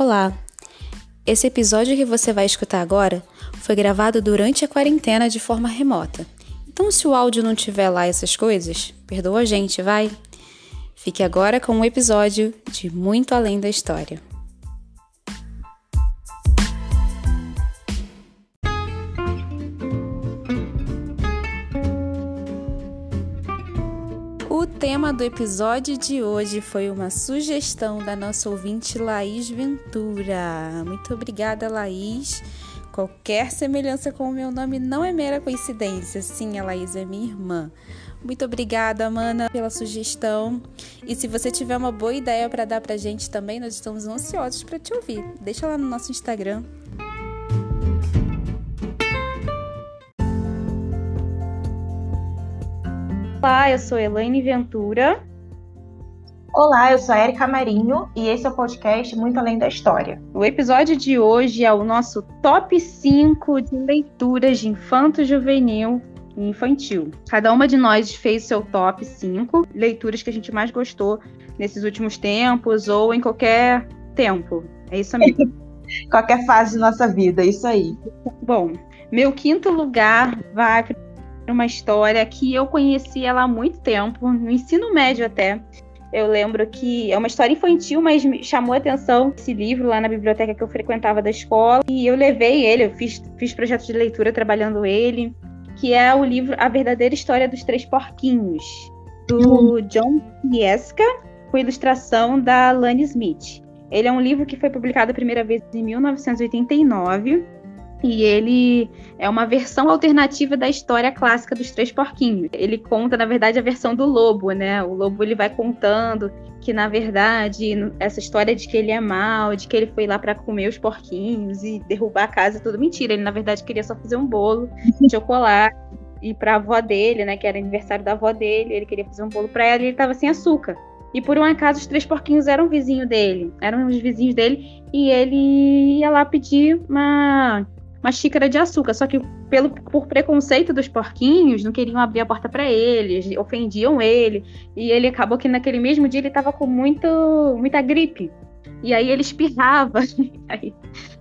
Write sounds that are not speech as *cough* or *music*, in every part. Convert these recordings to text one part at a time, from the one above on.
Olá! Esse episódio que você vai escutar agora foi gravado durante a quarentena de forma remota. Então, se o áudio não tiver lá essas coisas, perdoa a gente, vai? Fique agora com um episódio de Muito Além da História. Do episódio de hoje foi uma sugestão da nossa ouvinte Laís Ventura. Muito obrigada, Laís. Qualquer semelhança com o meu nome não é mera coincidência. Sim, a Laís é minha irmã. Muito obrigada, Mana, pela sugestão. E se você tiver uma boa ideia para dar pra gente também, nós estamos ansiosos para te ouvir. Deixa lá no nosso Instagram. Olá, eu sou Elaine Ventura. Olá, eu sou a Erika Marinho e esse é o podcast Muito Além da História. O episódio de hoje é o nosso top 5 de leituras de infanto juvenil e infantil. Cada uma de nós fez seu top 5 leituras que a gente mais gostou nesses últimos tempos ou em qualquer tempo. É isso mesmo. *laughs* qualquer fase de nossa vida, é isso aí. Bom, meu quinto lugar vai uma história que eu conheci ela há muito tempo, no ensino médio até. Eu lembro que é uma história infantil, mas me chamou a atenção esse livro lá na biblioteca que eu frequentava da escola. E eu levei ele, eu fiz, fiz projeto de leitura trabalhando ele, que é o livro A Verdadeira História dos Três Porquinhos, do uhum. John Pieska, com ilustração da Lani Smith. Ele é um livro que foi publicado a primeira vez em 1989 e ele é uma versão alternativa da história clássica dos Três Porquinhos. Ele conta, na verdade, a versão do lobo, né? O lobo ele vai contando que, na verdade, essa história de que ele é mal, de que ele foi lá para comer os porquinhos e derrubar a casa, é tudo mentira. Ele, na verdade, queria só fazer um bolo de *laughs* chocolate e para a avó dele, né? Que era aniversário da avó dele. Ele queria fazer um bolo para ela e ele estava sem açúcar. E por um acaso os três porquinhos eram vizinho dele, eram os vizinhos dele, e ele ia lá pedir uma uma xícara de açúcar. Só que pelo, por preconceito dos porquinhos, não queriam abrir a porta para ele, ofendiam ele. E ele acabou que naquele mesmo dia ele estava com muito, muita gripe. E aí ele espirrava. *laughs* Aí,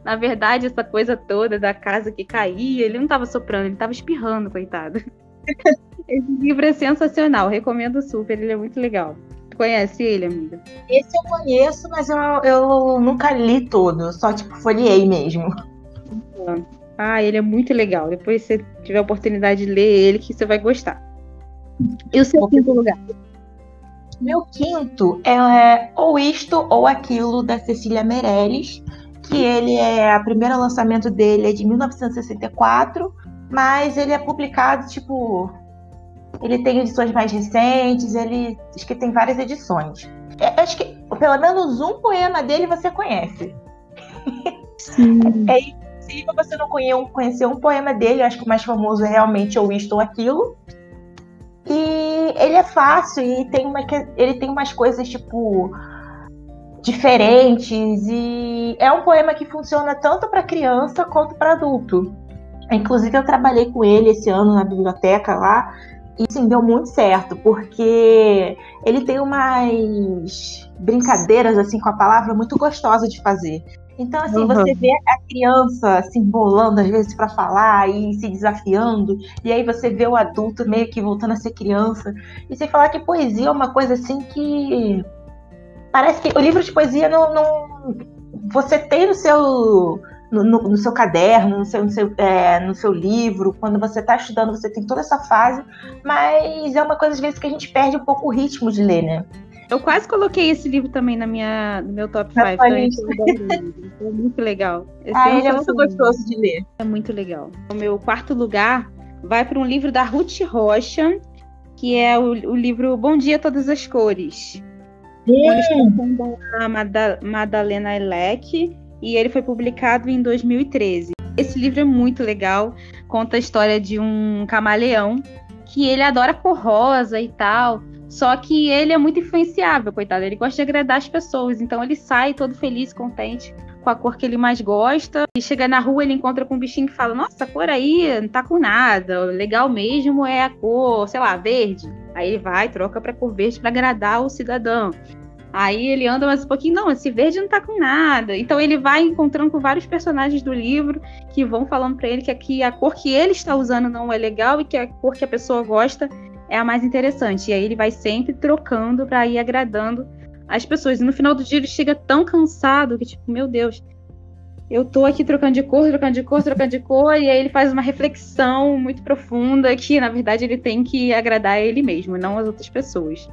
na verdade, essa coisa toda da casa que caía, ele não estava soprando, ele estava espirrando, coitado. *laughs* Esse livro é sensacional, recomendo super, ele é muito legal. Conhece ele, amiga? Esse eu conheço, mas eu, eu nunca li todo, só tipo folhei mesmo. Ah, ele é muito legal. Depois você tiver a oportunidade de ler ele, que você vai gostar. E o seu quinto lugar? Meu quinto é Ou Isto ou Aquilo, da Cecília Meirelles, que ele é, o primeiro lançamento dele é de 1964, mas ele é publicado, tipo, ele tem edições mais recentes, ele acho que tem várias edições. É, acho que pelo menos um poema dele você conhece. Sim. *laughs* É impossível você não conhecer um poema dele. Eu acho que o mais famoso é realmente Ou Isto ou Aquilo. E ele é fácil e tem uma, ele tem umas coisas, tipo, diferentes. E é um poema que funciona tanto para criança quanto para adulto. Inclusive, eu trabalhei com ele esse ano na biblioteca lá. E sim, deu muito certo, porque ele tem umas brincadeiras assim com a palavra muito gostosa de fazer. Então, assim, uhum. você vê a criança se embolando às vezes para falar e se desafiando, e aí você vê o adulto meio que voltando a ser criança. E você falar que poesia é uma coisa assim que. Parece que o livro de poesia não. não... Você tem no seu. No, no, no, seu caderno, no seu, no seu, é, no seu livro, quando você está estudando, você tem toda essa fase, mas é uma coisa às vezes que a gente perde um pouco o ritmo de ler, né? Eu quase coloquei esse livro também na minha, no meu top 5. Então *laughs* é muito legal. Esse ah, ele é muito gostoso de ler. É muito legal. O meu quarto lugar vai para um livro da Ruth Rocha, que é o, o livro Bom Dia Todas as Cores. Hum. da Madalena Elec e ele foi publicado em 2013. Esse livro é muito legal, conta a história de um camaleão que ele adora cor rosa e tal, só que ele é muito influenciável, coitado. Ele gosta de agradar as pessoas. Então ele sai todo feliz, contente com a cor que ele mais gosta. E chega na rua, ele encontra com um bichinho que fala: Nossa, a cor aí não tá com nada. O legal mesmo é a cor, sei lá, verde. Aí ele vai, troca pra cor verde para agradar o cidadão. Aí ele anda mais um pouquinho, não, esse verde não tá com nada. Então ele vai encontrando com vários personagens do livro que vão falando para ele que aqui a cor que ele está usando não é legal e que a cor que a pessoa gosta é a mais interessante. E aí ele vai sempre trocando para ir agradando as pessoas. E no final do dia ele chega tão cansado que, tipo, meu Deus, eu tô aqui trocando de cor, trocando de cor, trocando de cor, e aí ele faz uma reflexão muito profunda que, na verdade, ele tem que agradar ele mesmo, não as outras pessoas.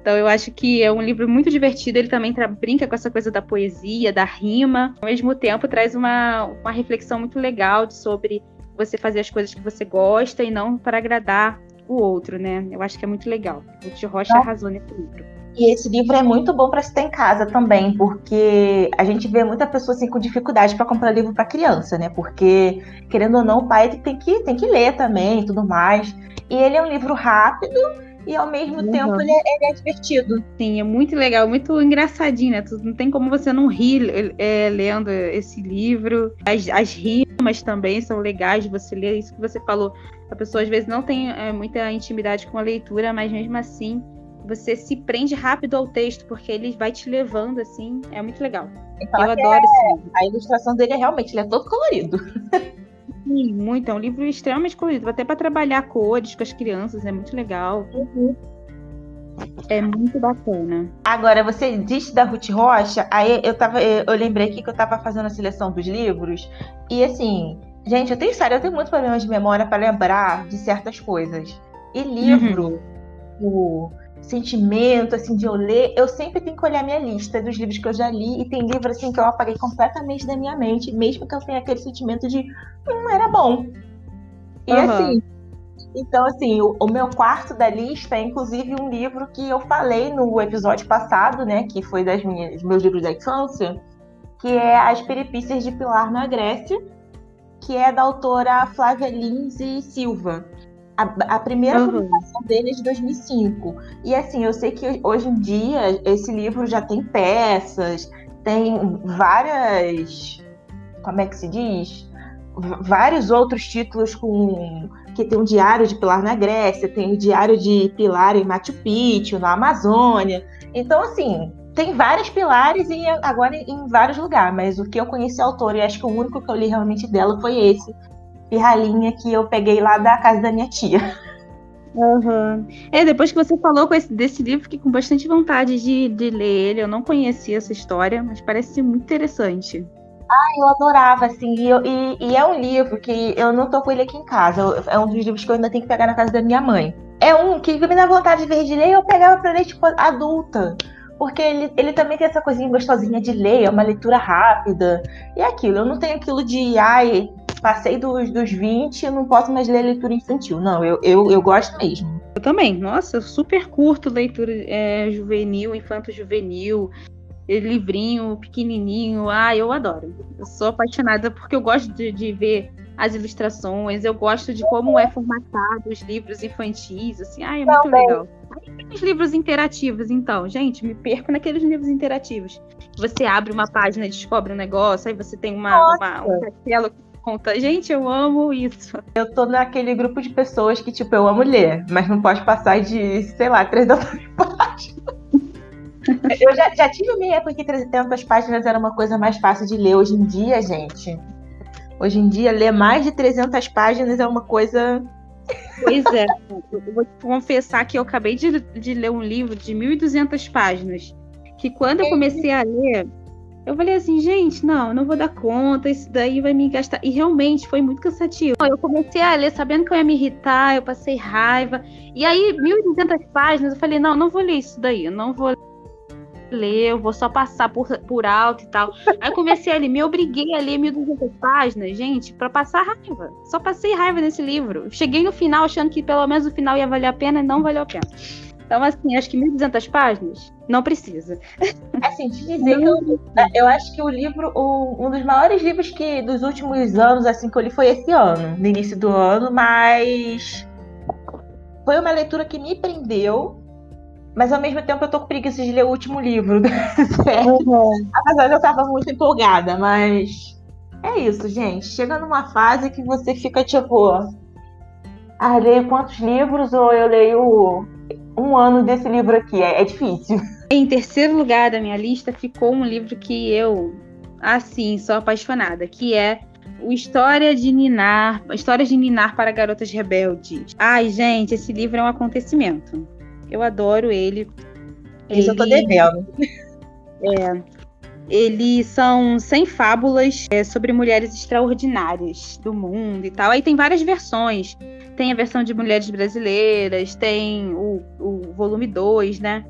Então eu acho que é um livro muito divertido, ele também brinca com essa coisa da poesia, da rima, ao mesmo tempo traz uma, uma reflexão muito legal sobre você fazer as coisas que você gosta e não para agradar o outro, né? Eu acho que é muito legal. O Tio Rocha arrasou nesse livro. E esse livro é muito bom para estar em casa também, porque a gente vê muita pessoa assim com dificuldade para comprar livro para criança, né? Porque querendo ou não, o pai tem que tem que ler também, e tudo mais. E ele é um livro rápido e ao mesmo uhum. tempo ele é, ele é, divertido. Sim, é muito legal, muito engraçadinho, né? Não tem como você não rir é, lendo esse livro. As, as, rimas também são legais de você ler, isso que você falou. A pessoa às vezes não tem é, muita intimidade com a leitura, mas mesmo assim você se prende rápido ao texto, porque ele vai te levando assim. É muito legal. Então, Eu adoro é... esse livro. A ilustração dele é realmente, ele é todo colorido. Sim, muito. É um livro extremamente colorido. Até para trabalhar cores com as crianças, é muito legal. Uhum. É muito bacana. Agora, você disse da Ruth Rocha, aí eu tava. Eu lembrei aqui que eu tava fazendo a seleção dos livros. E assim, gente, eu tenho sério, eu tenho muitos problemas de memória para lembrar de certas coisas. E livro, uhum. o sentimento, assim, de eu ler, eu sempre tenho que olhar minha lista dos livros que eu já li, e tem livro, assim, que eu apaguei completamente da minha mente, mesmo que eu tenha aquele sentimento de, hum, era bom. E uhum. assim, então, assim, o, o, meu quarto da lista é, inclusive, um livro que eu falei no episódio passado, né, que foi das minhas, dos meus livros da infância, que é As Peripícias de Pilar na Grécia, que é da autora Flávia Lindsay Silva. A, a primeira uhum. publicação dele é de 2005. E assim, eu sei que hoje em dia esse livro já tem peças, tem várias. Como é que se diz? vários outros títulos com que tem um diário de Pilar na Grécia, tem o diário de Pilar em Machu Picchu, na Amazônia. Então, assim, tem vários pilares e agora em vários lugares, mas o que eu conheci a autora e acho que o único que eu li realmente dela foi esse, pirralhinha que eu peguei lá da casa da minha tia. Uhum. É, depois que você falou esse, desse livro, fiquei com bastante vontade de, de ler ele. Eu não conhecia essa história, mas parece ser muito interessante. Ah, eu adorava, assim, e, e, e, é um livro que eu não tô com ele aqui em casa. É um dos livros que eu ainda tenho que pegar na casa da minha mãe. É um que me dá vontade de ver de ler, eu pegava pra ler, tipo, adulta. Porque ele, ele também tem essa coisinha gostosinha de ler, é uma leitura rápida. E é aquilo, eu não tenho aquilo de, ai, passei dos, dos 20 e não posso mais ler leitura infantil. Não, eu, eu, eu gosto mesmo. Eu também. Nossa, eu super curto leitura é, juvenil, infanto-juvenil, livrinho pequenininho. Ah, eu adoro. Eu sou apaixonada porque eu gosto de, de ver as ilustrações, eu gosto de como é formatado os livros infantis, assim, ah, é muito Também. legal. Os livros interativos, então, gente, me perco naqueles livros interativos. Você abre uma página e descobre um negócio, aí você tem uma, uma um castelo conta. Gente, eu amo isso. Eu tô naquele grupo de pessoas que, tipo, eu amo ler, mas não pode passar de, sei lá, 300 páginas. *laughs* eu já, já tive minha época que 300 páginas era uma coisa mais fácil de ler. Hoje em dia, gente, hoje em dia, ler mais de 300 páginas é uma coisa Pois é, eu vou confessar que eu acabei de, de ler um livro de 1.200 páginas, que quando eu comecei a ler, eu falei assim, gente, não, não vou dar conta, isso daí vai me gastar. E realmente foi muito cansativo. Eu comecei a ler sabendo que eu ia me irritar, eu passei raiva. E aí, 1.200 páginas, eu falei, não, não vou ler isso daí, eu não vou ler, eu vou só passar por, por alto e tal. Aí comecei a ler, me obriguei a ler 1.200 páginas, gente, para passar raiva. Só passei raiva nesse livro. Cheguei no final achando que pelo menos o final ia valer a pena e não valeu a pena. Então, assim, acho que 1.200 páginas não precisa. Assim, te dizer que eu, eu acho que o livro, o, um dos maiores livros que dos últimos anos, assim, que eu li foi esse ano, no início do ano, mas foi uma leitura que me prendeu, mas ao mesmo tempo eu tô com preguiça de ler o último livro. *laughs* Uhum. Apesar de eu tava muito empolgada, mas é isso, gente. Chega numa fase que você fica tipo. Ah, leio quantos livros ou eu leio um ano desse livro aqui. É, é difícil. *laughs* Em terceiro lugar da minha lista ficou um livro que eu, assim, sou apaixonada, que é o História de Ninar, Histórias de Ninar para Garotas Rebeldes. Ai, gente, esse livro é um acontecimento. Eu adoro ele. Isso ele... eu tô devendo. É. Eles são 100 fábulas é, sobre mulheres extraordinárias do mundo e tal. Aí tem várias versões. Tem a versão de mulheres brasileiras, tem o, o volume 2, né?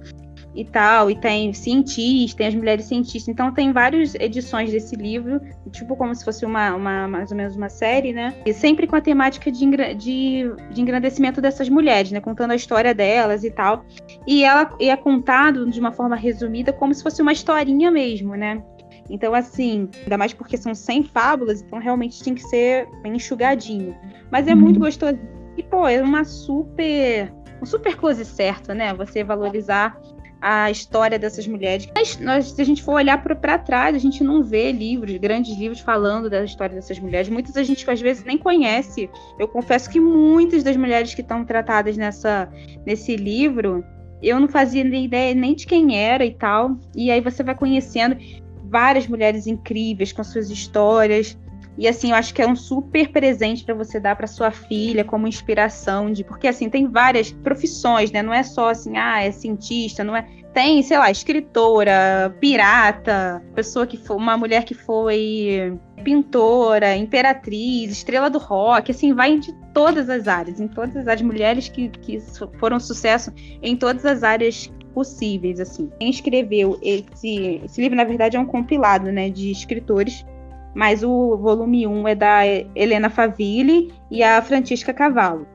E tal, e tem cientistas, tem as mulheres cientistas, então tem várias edições desse livro, tipo como se fosse uma, uma mais ou menos uma série, né? E sempre com a temática de, de, de engrandecimento dessas mulheres, né? Contando a história delas e tal. E ela e é contado de uma forma resumida, como se fosse uma historinha mesmo, né? Então, assim, ainda mais porque são 100 fábulas, então realmente tem que ser bem enxugadinho. Mas é muito uhum. gostoso. E, pô, é uma super. Um super close certo, né? Você valorizar a história dessas mulheres. Mas nós, se a gente for olhar para trás, a gente não vê livros, grandes livros falando da história dessas mulheres. Muitas a gente às vezes nem conhece. Eu confesso que muitas das mulheres que estão tratadas nessa, nesse livro, eu não fazia nem ideia nem de quem era e tal. E aí você vai conhecendo várias mulheres incríveis com suas histórias. E assim, eu acho que é um super presente para você dar para sua filha como inspiração de, porque assim, tem várias profissões, né? Não é só assim, ah, é cientista, não é tem, sei lá, escritora, pirata, pessoa que foi uma mulher que foi pintora, imperatriz, estrela do rock, assim, vai de todas as áreas, em todas as áreas, mulheres que, que foram sucesso em todas as áreas possíveis, assim. Quem escreveu esse, esse livro, na verdade, é um compilado, né, de escritores mas o volume 1 é da Helena Favilli e a Francisca Cavallo.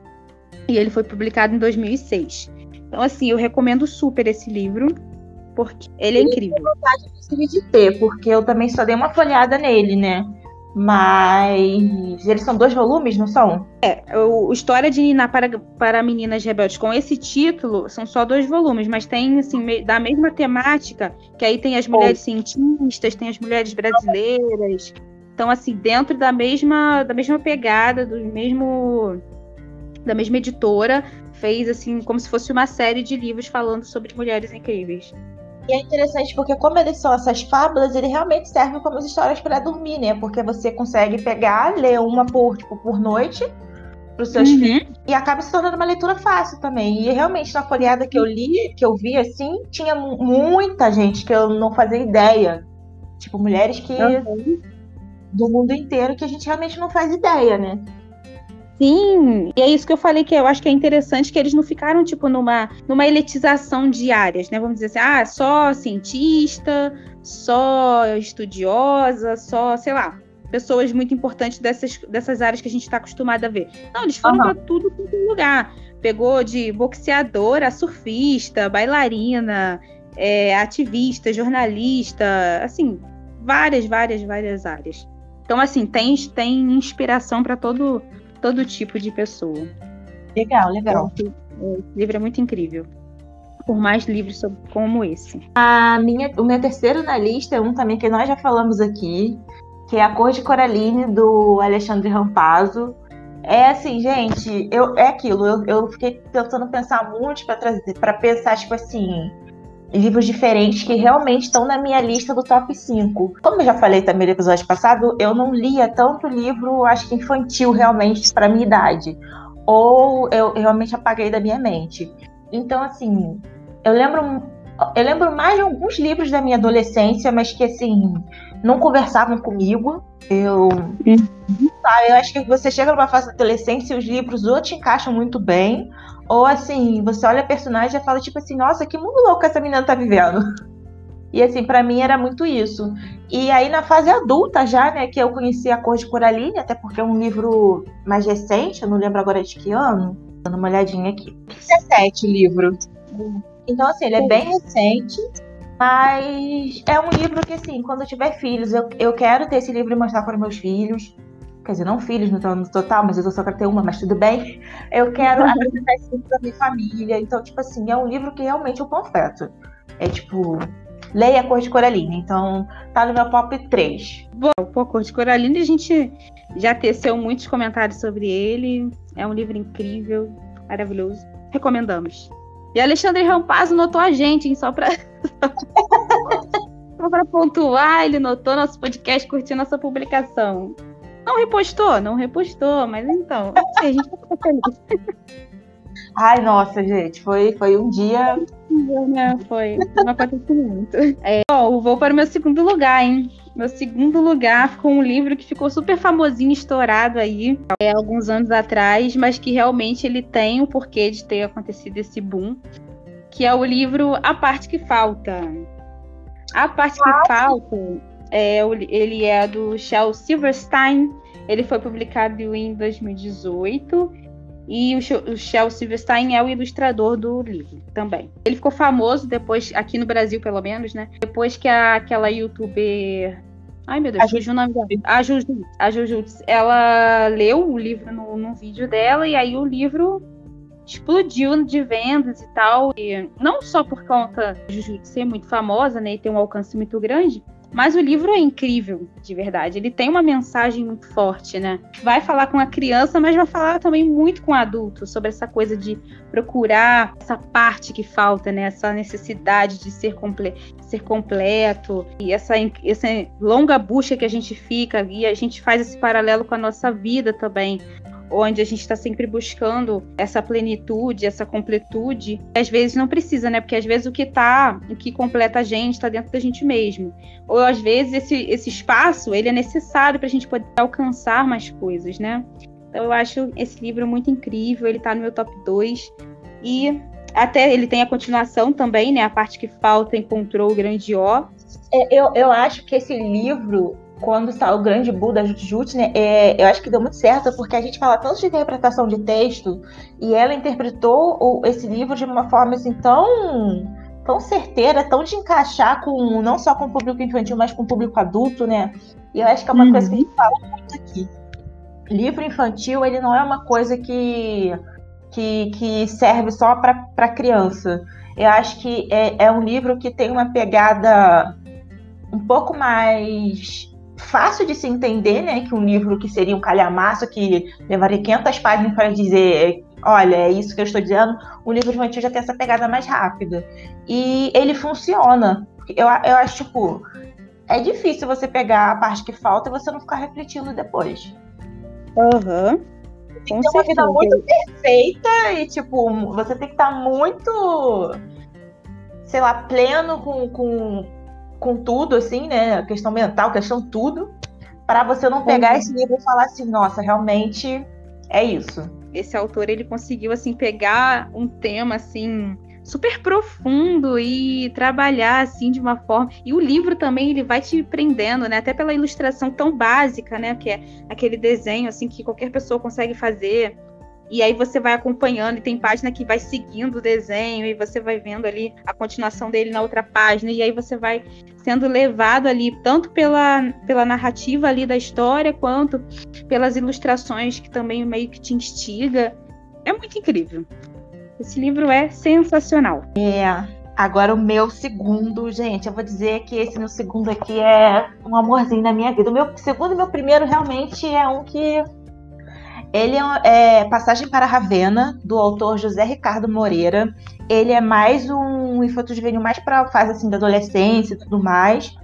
E ele foi publicado em 2006. Então, assim, eu recomendo super esse livro, porque ele é incrível. Eu tenho vontade de ter, porque eu também só dei uma folhada nele, né? Mas eles são dois volumes, não são? É, o História de Nina para, para Meninas Rebeldes, com esse título, são só dois volumes, mas tem, assim, da mesma temática, que aí tem as mulheres cientistas, tem as mulheres brasileiras. Então, assim, dentro da mesma, da mesma pegada, do mesmo da mesma editora, fez assim como se fosse uma série de livros falando sobre mulheres incríveis. E é interessante porque, como eles são essas fábulas, ele realmente serve como histórias para dormir, né? Porque você consegue pegar, ler uma por, tipo, por noite para os seus uhum. filhos e acaba se tornando uma leitura fácil também. E realmente, na folheada que eu li, que eu vi assim, tinha muita gente que eu não fazia ideia. Tipo, mulheres que. Uhum. Do mundo inteiro que a gente realmente não faz ideia, né? Sim, e é isso que eu falei que eu acho que é interessante que eles não ficaram tipo numa, numa elitização de áreas, né? Vamos dizer assim, ah, só cientista, só estudiosa, só, sei lá, pessoas muito importantes dessas, dessas áreas que a gente está acostumado a ver. Não, eles foram uhum. para tudo quanto é lugar. Pegou de boxeadora, surfista, bailarina, é, ativista, jornalista, assim, várias, várias, várias áreas. Então, assim, tem, tem inspiração para todo todo tipo de pessoa. Legal, legal. O livro é muito incrível. Por mais livros como esse. A minha, o meu terceiro na lista é um também que nós já falamos aqui, que é A Cor de Coraline, do Alexandre Rampazzo. É assim, gente, eu, é aquilo. Eu, eu fiquei tentando pensar muito para trazer, para pensar, tipo assim, livros diferentes que realmente estão na minha lista do top 5. Como eu já falei também no episódio passado, eu não lia tanto livro, acho que infantil realmente para minha idade. Ou eu realmente apaguei da minha mente. Então, assim, eu lembro eu lembro mais de alguns livros da minha adolescência, mas que assim, não conversavam comigo. Eu, uhum. eu acho que você chega numa fase da adolescência e os livros ou te encaixam muito bem, ou assim, você olha a personagem e fala, tipo assim, nossa, que mundo louco essa menina tá vivendo. E assim, para mim era muito isso. E aí na fase adulta já, né, que eu conheci A Cor de Coraline, até porque é um livro mais recente, eu não lembro agora de que ano. Dando uma olhadinha aqui. 17 o livro. Então, assim, ele é bem recente, mas é um livro que, assim, quando eu tiver filhos, eu, eu quero ter esse livro e mostrar para meus filhos quer dizer, não filhos no total, mas eu só quero ter uma, mas tudo bem. Eu quero *laughs* apresentar esse livro pra minha família. Então, tipo assim, é um livro que realmente eu confesso. É tipo, leia a Cor de Coraline. Então, tá no meu top 3. Bom, o Cor de Coraline, a gente já teceu muitos comentários sobre ele. É um livro incrível, maravilhoso. Recomendamos. E Alexandre Rampazzo notou a gente, hein? Só pra. *laughs* Só pra pontuar, ele notou nosso podcast, curtiu nossa publicação. Não repostou? Não repostou, mas então, a gente tá feliz. *laughs* Ai, nossa, gente, foi, foi um dia. Né? Foi um acontecimento. É, ó, vou para o meu segundo lugar, hein? Meu segundo lugar ficou um livro que ficou super famosinho, estourado aí, é, alguns anos atrás, mas que realmente ele tem o porquê de ter acontecido esse boom, que é o livro A Parte Que Falta. A Parte Que Falta, é, ele é do Shel Silverstein, ele foi publicado em 2018 e o Shel Silverstein é o ilustrador do livro também. Ele ficou famoso depois, aqui no Brasil pelo menos, né? Depois que a, aquela youtuber. Ai meu Deus, a Juju, dela. A Juju, a Juju, ela leu o livro no, no vídeo dela e aí o livro explodiu de vendas e tal. E não só por conta de Juju ser muito famosa, né? E ter um alcance muito grande, mas o livro é incrível, de verdade. Ele tem uma mensagem muito forte, né? Vai falar com a criança, mas vai falar também muito com o adulto sobre essa coisa de procurar essa parte que falta, né? Essa necessidade de ser, comple ser completo e essa, essa longa busca que a gente fica e a gente faz esse paralelo com a nossa vida também onde a gente está sempre buscando essa plenitude, essa completude. Às vezes não precisa, né? Porque às vezes o que tá, o que completa a gente está dentro da gente mesmo. Ou às vezes esse, esse espaço ele é necessário para a gente poder alcançar mais coisas, né? Então eu acho esse livro muito incrível, ele está no meu top 2 e até ele tem a continuação também, né? A parte que falta encontrou o grande O. É, eu, eu acho que esse livro quando está o grande Bull da Jut né, é, eu acho que deu muito certo, porque a gente fala tanto de interpretação de texto, e ela interpretou o, esse livro de uma forma assim tão, tão certeira, tão de encaixar com não só com o público infantil, mas com o público adulto, né? E eu acho que é uma uhum. coisa que a gente fala muito aqui. Livro infantil, ele não é uma coisa que, que, que serve só para criança. Eu acho que é, é um livro que tem uma pegada um pouco mais fácil de se entender, né, que um livro que seria um calhamaço, que levaria 500 páginas para dizer, olha, é isso que eu estou dizendo, o livro infantil já tem essa pegada mais rápida. E ele funciona. Eu, eu acho, tipo, é difícil você pegar a parte que falta e você não ficar refletindo depois. Aham. Uhum. Tem que ter uma vida muito perfeita e, tipo, você tem que estar muito, sei lá, pleno com, com, com tudo, assim, né? Questão mental, questão tudo, para você não pegar uhum. esse livro e falar assim, nossa, realmente é isso. Esse autor ele conseguiu assim pegar um tema assim super profundo e trabalhar assim de uma forma. E o livro também ele vai te prendendo, né? Até pela ilustração tão básica, né? Que é aquele desenho assim que qualquer pessoa consegue fazer. E aí você vai acompanhando e tem página que vai seguindo o desenho e você vai vendo ali a continuação dele na outra página e aí você vai sendo levado ali tanto pela, pela narrativa ali da história quanto pelas ilustrações que também meio que te instiga. É muito incrível. Esse livro é sensacional. É. Agora o meu segundo, gente, eu vou dizer que esse meu segundo aqui é um amorzinho na minha vida. O meu segundo e meu primeiro realmente é um que ele é, é Passagem para Ravena, do autor José Ricardo Moreira. Ele é mais um infanto mais para a fase assim, da adolescência e tudo mais.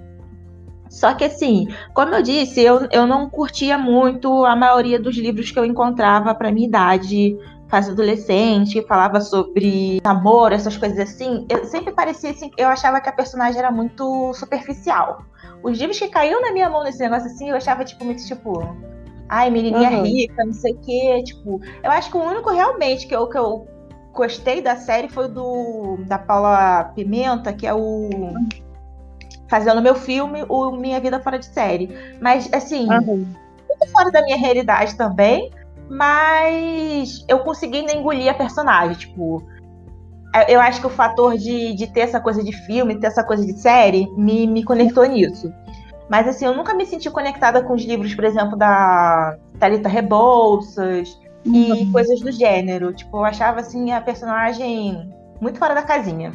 Só que assim, como eu disse, eu, eu não curtia muito a maioria dos livros que eu encontrava para minha idade, fase adolescente, falava sobre amor, essas coisas assim. Eu sempre parecia assim, eu achava que a personagem era muito superficial. Os livros que caíam na minha mão nesse negócio assim, eu achava tipo muito tipo, ai, menininha uhum. rica, não sei o quê. Tipo, eu acho que o único realmente que eu, que eu gostei da série foi do da Paula Pimenta, que é o. Fazendo meu filme, o Minha Vida Fora de Série. Mas, assim, uhum. fora da minha realidade também, mas eu consegui ainda engolir a personagem. Tipo, eu acho que o fator de, de ter essa coisa de filme, ter essa coisa de série, me, me conectou nisso. Mas assim, eu nunca me senti conectada com os livros, por exemplo, da Thalita Rebouças uhum. e coisas do gênero. Tipo, eu achava assim a personagem muito fora da casinha.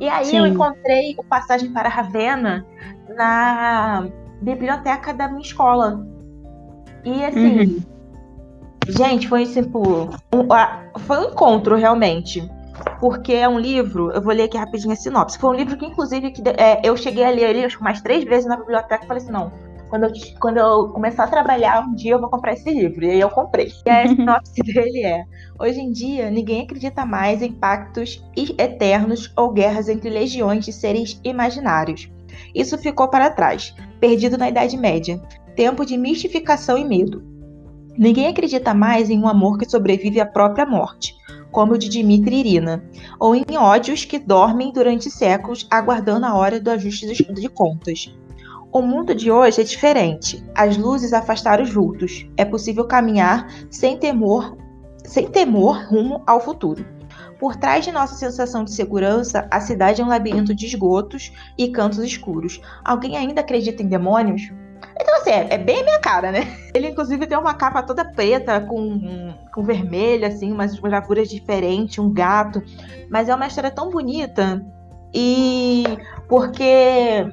E aí Sim. eu encontrei o Passagem para Ravenna na biblioteca da minha escola. E assim, uhum. gente, foi tipo. Um, foi um encontro realmente. Porque é um livro, eu vou ler aqui rapidinho a sinopse. Foi um livro que, inclusive, que, é, eu cheguei a ler ele acho, mais três vezes na biblioteca e falei assim, não, quando eu, quando eu começar a trabalhar um dia eu vou comprar esse livro. E aí eu comprei. E a *laughs* sinopse dele é: Hoje em dia, ninguém acredita mais em pactos eternos ou guerras entre legiões de seres imaginários. Isso ficou para trás, perdido na Idade Média, tempo de mistificação e medo. Ninguém acredita mais em um amor que sobrevive à própria morte, como o de Dmitri Irina, ou em ódios que dormem durante séculos aguardando a hora do ajuste de contas. O mundo de hoje é diferente. As luzes afastaram os vultos. É possível caminhar sem temor, sem temor rumo ao futuro. Por trás de nossa sensação de segurança, a cidade é um labirinto de esgotos e cantos escuros. Alguém ainda acredita em demônios? Então, assim, é, é, bem a minha cara, né? Ele, inclusive, tem uma capa toda preta, com, com vermelho, assim, umas gravuras diferentes, um gato. Mas é uma história tão bonita. E porque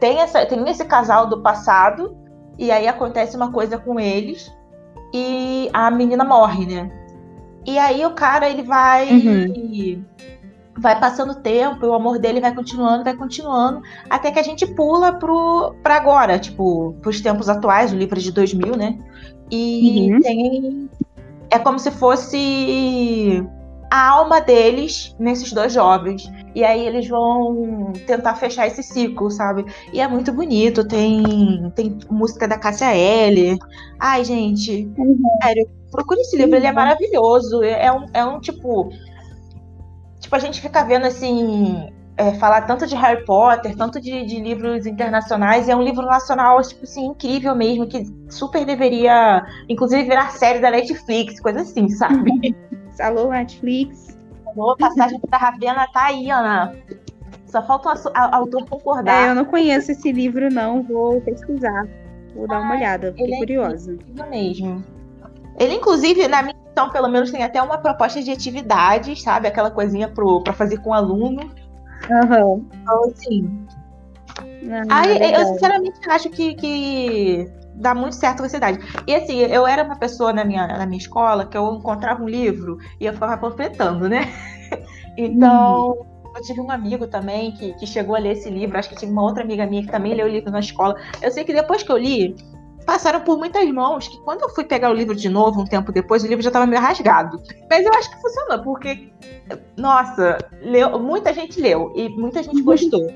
tem, essa, tem esse casal do passado, e aí acontece uma coisa com eles, e a menina morre, né? E aí o cara, ele vai. Uhum. Vai passando o tempo, o amor dele vai continuando, vai continuando, até que a gente pula pro, pra agora, tipo, pros tempos atuais, o livro é de 2000, né? E uhum. tem. É como se fosse a alma deles nesses dois jovens. E aí eles vão tentar fechar esse ciclo, sabe? E é muito bonito. Tem, tem música da Cássia L. Ai, gente, uhum. sério, procure esse livro, uhum. ele é maravilhoso. É um, é um tipo. Tipo, a gente fica vendo assim. É, falar tanto de Harry Potter, tanto de, de, livros internacionais, é um livro nacional, tipo assim, incrível mesmo, que super deveria, inclusive, virar série da Netflix, coisa assim, sabe? *laughs* Alô, Netflix. Alô, passagem pra Ravena tá aí, Ana. Só falta o autor concordar. É, eu não conheço esse livro, não. Vou pesquisar. Vou dar uma ah, olhada, fiquei é curiosa. Incrível mesmo. Ele, inclusive, na minha então, pelo menos, tem até uma proposta de atividades, sabe? Aquela coisinha pro, pra fazer com o aluno. Uhum. Então, assim. Não, Ai, eu sinceramente acho que, que dá muito certo com essa idade. E assim, eu era uma pessoa na minha, na minha escola que eu encontrava um livro e eu ficava panfletando, né? *laughs* então, hum. eu tive um amigo também que, que chegou a ler esse livro, acho que tinha uma outra amiga minha que também leu o livro na escola. Eu sei que depois que eu li, passaram por muitas mãos, que quando eu fui pegar o livro de novo, um tempo depois, o livro já estava meio rasgado. Mas eu acho que funcionou, porque, nossa, leu, muita gente leu e muita gente gostou.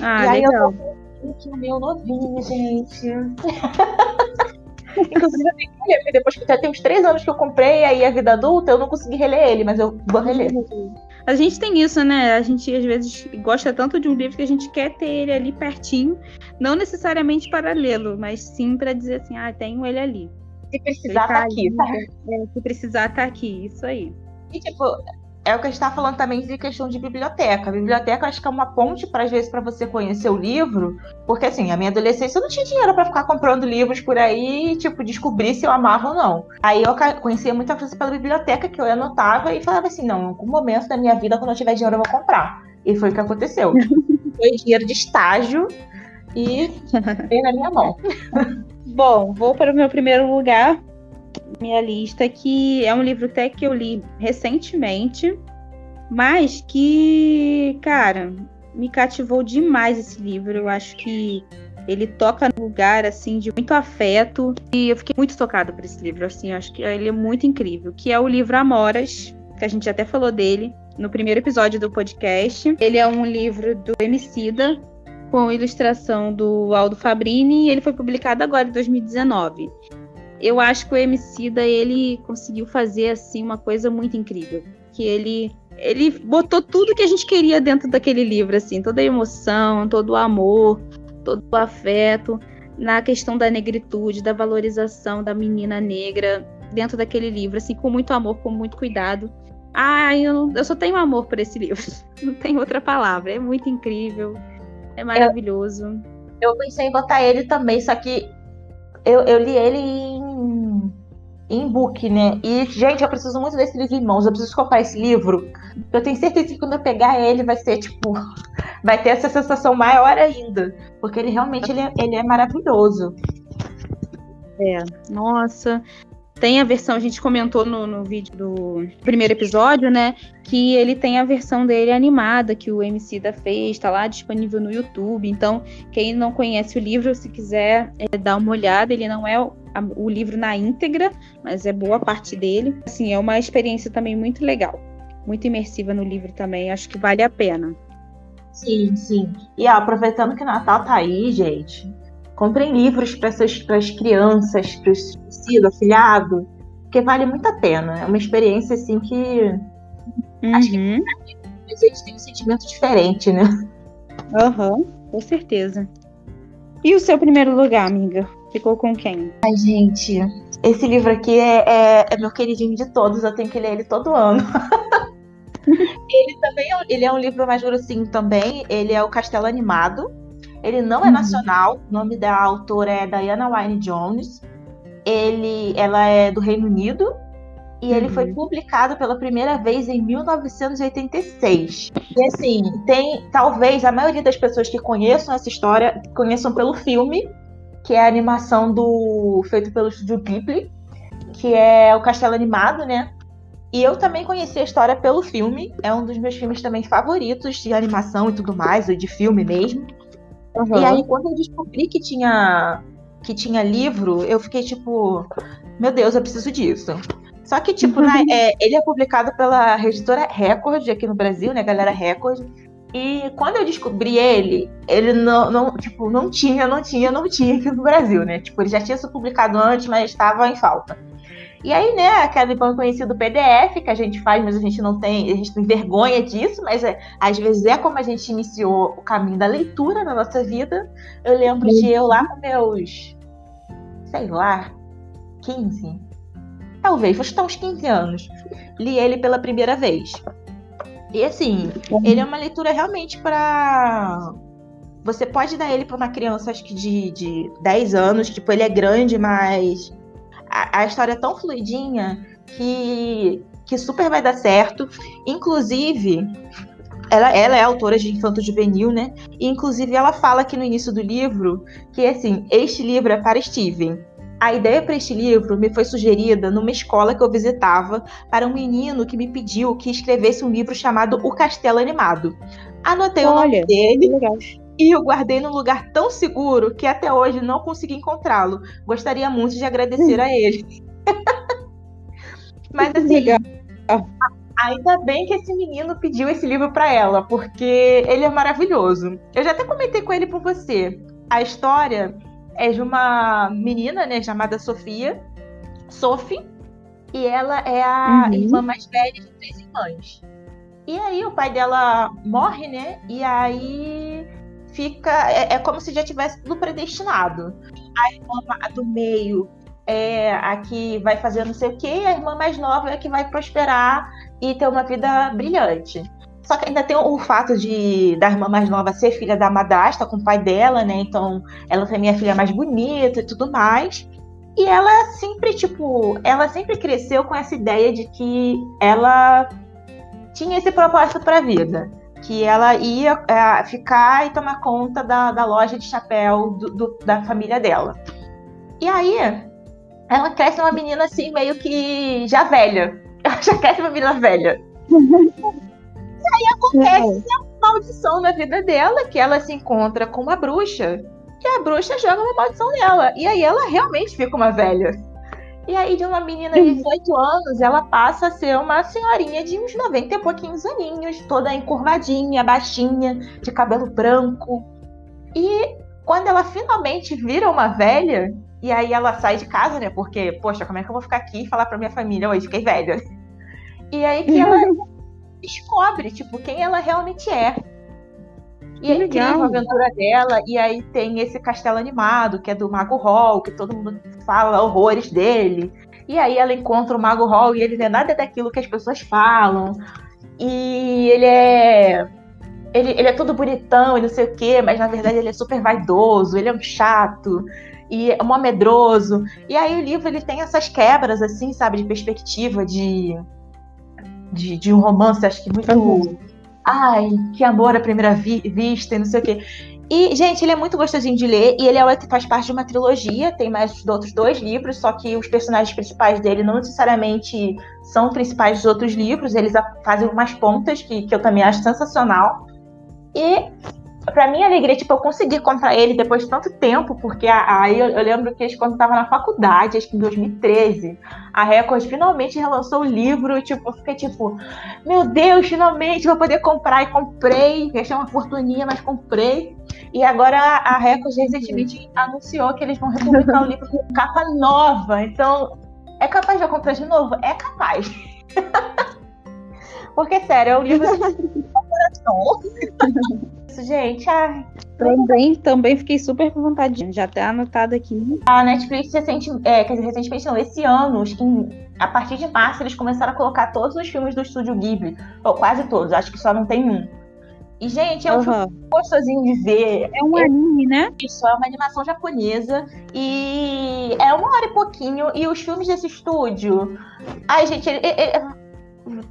Ah, e aí legal. eu que o meu novinho, gente. *laughs* Inclusive, eu tenho que reler, porque depois que já tem uns três anos que eu comprei, aí a vida adulta, eu não consegui reler ele, mas eu vou reler. A gente tem isso, né? A gente às vezes gosta tanto de um livro que a gente quer ter ele ali pertinho, não necessariamente para lê-lo, mas sim para dizer assim, ah, tenho ele ali. Se precisar, tá, tá aqui, tá? É, se precisar, tá aqui, isso aí. E tipo, é o que a gente está falando também de questão de biblioteca. A biblioteca acho que é uma ponte para às vezes para você conhecer o livro, porque assim, a minha adolescência eu não tinha dinheiro para ficar comprando livros por aí, tipo, descobrir se eu amava ou não. Aí eu conhecia muita coisa pela biblioteca que eu anotava e falava assim, não, em algum momento da minha vida quando eu tiver dinheiro eu vou comprar. E foi o que aconteceu. *laughs* foi dinheiro de estágio e *laughs* veio na minha mão. Bom, vou para o meu primeiro lugar, minha lista, que é um livro até que eu li recentemente, mas que, cara, me cativou demais esse livro. Eu acho que ele toca no lugar assim de muito afeto e eu fiquei muito tocada por esse livro. Assim, eu acho que ele é muito incrível. Que é o livro Amoras, que a gente até falou dele no primeiro episódio do podcast. Ele é um livro do Emicida com ilustração do Aldo Fabrini e ele foi publicado agora em 2019 eu acho que o Emicida, ele conseguiu fazer, assim, uma coisa muito incrível. Que ele, ele botou tudo que a gente queria dentro daquele livro, assim. Toda a emoção, todo o amor, todo o afeto. Na questão da negritude, da valorização da menina negra dentro daquele livro, assim, com muito amor, com muito cuidado. Ah, eu, eu só tenho amor por esse livro. *laughs* Não tem outra palavra. É muito incrível. É maravilhoso. Eu, eu pensei em botar ele também, só que eu, eu li ele em, em book, né? E, gente, eu preciso muito desse livro em mãos. Eu preciso comprar esse livro. Eu tenho certeza que quando eu pegar ele, vai ser, tipo... *laughs* Vai ter essa sensação maior ainda. Porque ele realmente ele é, ele é maravilhoso. É, nossa... tem a versão, a gente comentou no, no vídeo do primeiro episódio, né? Que ele tem a versão dele animada, que o MC da fez, tá lá disponível no YouTube. Então, quem não conhece o livro, se quiser é, dar uma olhada, ele não é o, livro na íntegra, mas é boa parte dele. Assim, é uma experiência também muito legal. Muito imersiva no livro também, acho que vale a pena. Sim, sim. E ó, aproveitando que Natal tá aí, gente, Comprem livros para as crianças, para os filhos, afilhado, porque vale muito a pena. É uma experiência assim que. Uhum. Acho que uhum. a gente tem um sentimento diferente, né? Aham, uhum, com certeza. E o seu primeiro lugar, amiga? Ficou com quem? Ai, gente, esse livro aqui é, é, é meu queridinho de todos, eu tenho que ler ele todo ano. *laughs* ele também é, ele é um livro mais grossinho também, ele é o Castelo Animado, ele não é uhum. nacional, o nome da autora é Diana Wynne Jones. Ele, ela é do Reino Unido e uhum. ele foi uhum. publicado pela primeira vez em 1986. E assim, tem talvez a maioria das pessoas que conheçam essa história conheçam pelo filme, que é a animação do feito pelo estúdio Ghibli, que é o Castelo Animado, né? E eu também conheci a história pelo filme. É um dos meus filmes também favoritos de animação e tudo mais, ou de filme mesmo. Uhum. E aí, quando eu descobri que tinha, que tinha livro, eu fiquei tipo, meu Deus, eu preciso disso. Só que, tipo, uhum. né, é, ele é publicado pela editora Record aqui no Brasil, né, Galera Record. E quando eu descobri ele, ele não, não, tipo, não tinha, não tinha, não tinha aqui no Brasil, né? Tipo, ele já tinha sido publicado antes, mas estava em falta. E aí, né, aquele pão conhecido PDF que a gente faz, mas a gente não tem, a gente tem vergonha disso, mas é, às vezes é como a gente iniciou o caminho da leitura na nossa vida. Eu lembro de eu lá com meus, sei lá, 15, talvez, fosse uns 15 anos, li ele pela primeira vez. E assim, ele é uma leitura realmente para você pode dar ele para uma criança, acho que de, de 10 anos, tipo, ele é grande, mas a, história é tão fluidinha que, que super vai dar certo. Inclusive, ela, ela, é autora de Infanto Juvenil, né? E, inclusive, ela fala aqui no início do livro que, assim, este livro é para Steven. A ideia para este livro me foi sugerida numa escola que eu visitava para um menino que me pediu que escrevesse um livro chamado O Castelo Animado. Anotei Olha, o nome dele e eu guardei num lugar tão seguro que até hoje não consegui encontrá-lo. Gostaria muito de agradecer a ele. *laughs* Mas assim, ainda bem que esse menino pediu esse livro para ela, porque ele é maravilhoso. Eu já até comentei com ele por você. A história é de uma menina, né, chamada Sofia, Sophie, e ela é a uhum. irmã mais velha de três irmãs. E aí o pai dela morre, né? E aí fica. É, é como se já tivesse tudo predestinado. A irmã do meio é a que vai fazer não sei o quê, e a irmã mais nova é a que vai prosperar e ter uma vida brilhante. Só que ainda tem o fato de da irmã mais nova ser filha da madrasta com o pai dela, né? Então ela também é a filha mais bonita e tudo mais. E ela sempre, tipo, ela sempre cresceu com essa ideia de que ela tinha esse propósito para a vida que ela ia é, ficar e tomar conta da, da loja de chapéu do, do, da família dela. E aí, ela cresce uma menina assim, meio que já velha. *laughs* Ela já cresce uma menina velha. *laughs* e aí acontece uma maldição na vida dela, que ela se encontra com uma bruxa, e a bruxa joga uma maldição nela. E aí ela realmente fica uma velha. E aí, de uma menina de 18 anos, ela passa a ser uma senhorinha de uns 90 e pouquinhos aninhos, toda encurvadinha, baixinha, de cabelo branco. E quando ela finalmente vira uma velha, e aí ela sai de casa, né? Porque, poxa, como é que eu vou ficar aqui e falar pra minha família, oi, fiquei velha? E aí que ela *laughs* descobre, tipo, quem ela realmente é. E é incrível a aventura dela. E aí tem esse castelo animado, que é do Mago Hall, que todo mundo fala horrores dele. E aí ela encontra o Mago Hall e ele não é nada daquilo que as pessoas falam. E ele é. Ele, ele é todo bonitão e não sei o quê, mas na verdade ele é super vaidoso, ele é um chato e é um medroso. E aí o livro ele tem essas quebras, assim, sabe, de perspectiva, de, de, de um romance, acho que muito ai, que amor à primeira vi vista e não sei o quê. E, gente, ele é muito gostosinho de ler e ele é, faz parte de uma trilogia, tem mais outros dois livros, só que os personagens principais dele não necessariamente são principais dos outros livros, eles fazem umas pontas que, que eu também acho sensacional. E pra minha alegria, tipo, eu consegui comprar ele depois de tanto tempo, porque aí eu, eu, lembro que quando eu tava na faculdade, acho que em 2013, a Record finalmente relançou o livro tipo, eu fiquei tipo, meu Deus, finalmente vou poder comprar. E comprei, gastei uma fortuninha, mas comprei. E agora a Record recentemente anunciou que eles vão republicar o livro com capa nova. Então, é capaz de eu comprar de novo? É capaz. *laughs* Porque, sério, é um livro coração. *laughs* Isso, gente. Ai. Também, também fiquei super com vontade. Já tá anotado aqui. A Netflix recente, é, quer dizer, recentemente não, esse ano, em, a partir de março, eles começaram a colocar todos os filmes do estúdio Ghibli. Ou quase todos, acho que só não tem um. E, gente, é um uhum. filme gostosinho de ver. É um é, anime, né? Isso, é uma animação japonesa. E é uma hora e pouquinho. E os filmes desse estúdio. Ai, gente, ele, ele,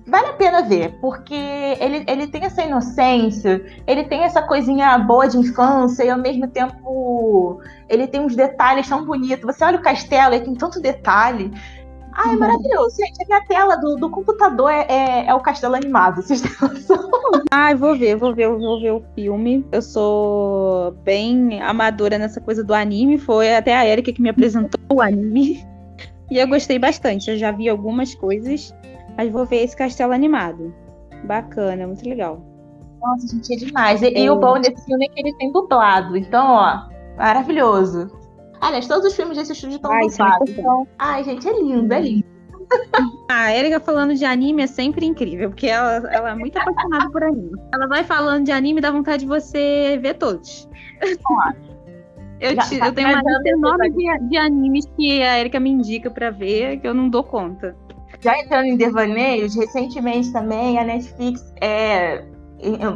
vale a pena ver, porque ele, ele tem essa inocência, ele tem essa coisinha boa de infância e ao mesmo tempo ele tem uns detalhes tão bonitos. Você olha o castelo, ele tem tanto detalhe. Ah, é uhum. maravilhoso. Gente, a minha tela do, do computador é, é, é, o castelo animado, *laughs* vocês têm noção? Ai, vou ver, vou ver, vou ver o filme. Eu sou bem amadora nessa coisa do anime. Foi até a Erika que me apresentou o anime. E eu gostei bastante. Eu já vi algumas coisas. Mas vou ver esse castelo animado. Bacana, muito legal. Nossa, gente, é demais. E, é. e o bom desse filme é que ele tem dublado. Então, ó, maravilhoso. Aliás, todos os filmes desse estúdio estão dublados. Então... Ai, gente, é lindo, é lindo. *laughs* A Erika falando de anime é sempre incrível, porque ela, ela é muito apaixonada por anime. Ela vai falando de anime e dá vontade de você ver todos. *laughs* Eu, te, eu tenho uma lista enorme de, de animes que a Erika me indica pra ver, que eu não dou conta. Já entrando em devaneios, recentemente também a Netflix é,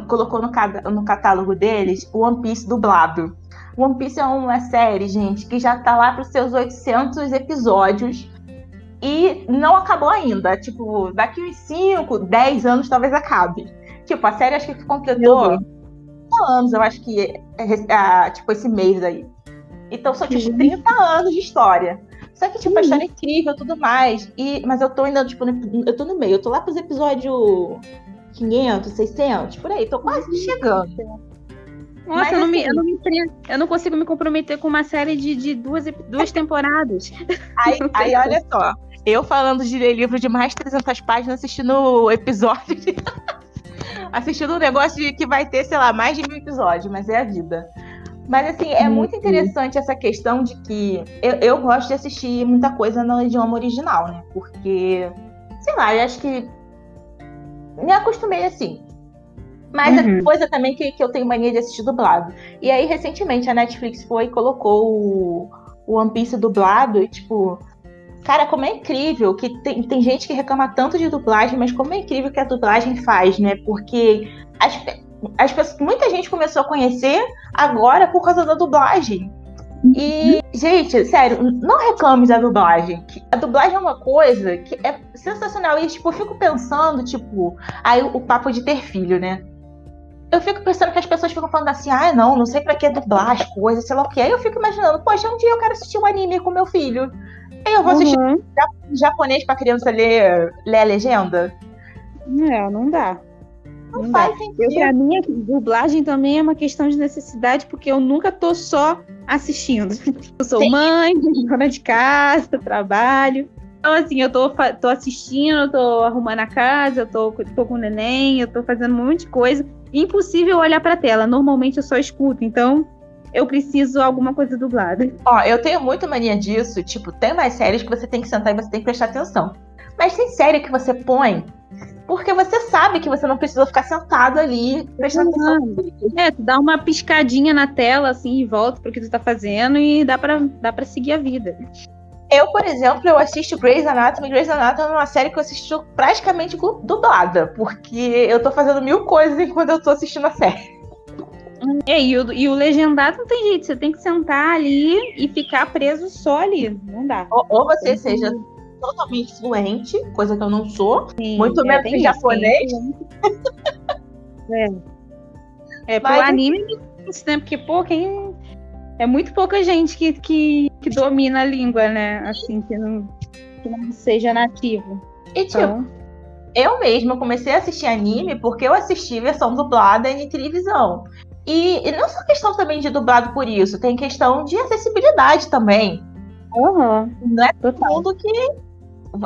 colocou no, no catálogo deles o One Piece dublado. One Piece é uma série, gente, que já tá lá para os seus 800 episódios e não acabou ainda. Tipo, daqui uns 5, 10 anos talvez acabe. Tipo, a série acho que completou anos, eu acho que é, é, tipo esse mês aí. Então são tipo 30 anos de história. Só que, tipo, uhum. a história é incrível e tudo mais. E, mas eu tô ainda, tipo, no, eu tô no meio. Eu tô lá pros episódios 500, 600, por aí. Tô quase uhum. chegando. Nossa, mas, eu, não me, eu, não me, eu não consigo me comprometer com uma série de, de duas, duas temporadas. *laughs* Aí, aí, olha só. Eu falando de ler livro de mais de 300 páginas, assistindo o episódio. De... *laughs* assistindo um negócio de, que vai ter, sei lá, mais de mil episódios, mas é a vida. Mas, assim, é muito interessante essa questão de que eu, eu gosto de assistir muita coisa no idioma original, né? Porque, sei lá, eu acho que me acostumei assim. Mas uhum. é coisa também que, que eu tenho mania de assistir dublado. E aí, recentemente, a Netflix foi e colocou o, o One Piece dublado e, tipo, cara, como é incrível que tem, tem gente que reclama tanto de dublagem, mas como é incrível que a dublagem faz, né? Porque as, as pessoas, muita gente começou a conhecer agora por causa da dublagem. E, gente, sério, não reclame da dublagem. A dublagem é uma coisa que é sensacional. E, tipo, eu fico pensando, tipo, aí o papo de ter filho, né? Eu fico pensando que as pessoas ficam falando assim, ah, não, não sei pra que dublar as coisas, sei lá o que. Aí eu fico imaginando, poxa, um dia eu quero assistir um anime com meu filho. Aí eu vou assistir uhum. japonês pra criança ler, ler a legenda? É, não dá. Não, não faz dá. sentido. Eu, pra mim, a dublagem também é uma questão de necessidade, porque eu nunca tô só assistindo. *laughs* Eu sou Sim. mãe, *laughs* dona de casa, trabalho. Então, assim, eu tô, tô assistindo, tô arrumando a casa, eu tô, tô com o neném, eu tô fazendo um monte de coisa. Impossível olhar pra tela. Normalmente eu só escuto, então eu preciso alguma coisa dublada. Ó, eu tenho muito mania disso. Tipo, tem mais séries que você tem que sentar e você tem que prestar atenção. Mas tem série que você põe porque você sabe que você não precisa ficar sentado ali prestando atenção. É, tu dá uma piscadinha na tela assim e volta pro que tu tá fazendo e dá pra, dá pra seguir a vida. Eu, por exemplo, eu assisto Grey's Anatomy. Grey's Anatomy é uma série que eu assisto praticamente dublada, porque eu tô fazendo mil coisas enquanto eu tô assistindo a série. É, e, o, e o legendado não tem jeito, você tem que sentar ali e ficar preso só ali. Não dá. Ou, ou você seja totalmente fluente, coisa que eu não sou, Sim, muito é, menos em japonês. *laughs* É. É, Mas, pro anime né? Porque, pô, quem. É muito pouca gente que, que, que domina a língua, né? Assim, que não, que não seja nativo. E, tipo, então... eu mesma comecei a assistir anime porque eu assisti versão dublada em televisão. E, e não só questão também de dublado por isso, tem questão de acessibilidade também. Uhum. Não é todo mundo que.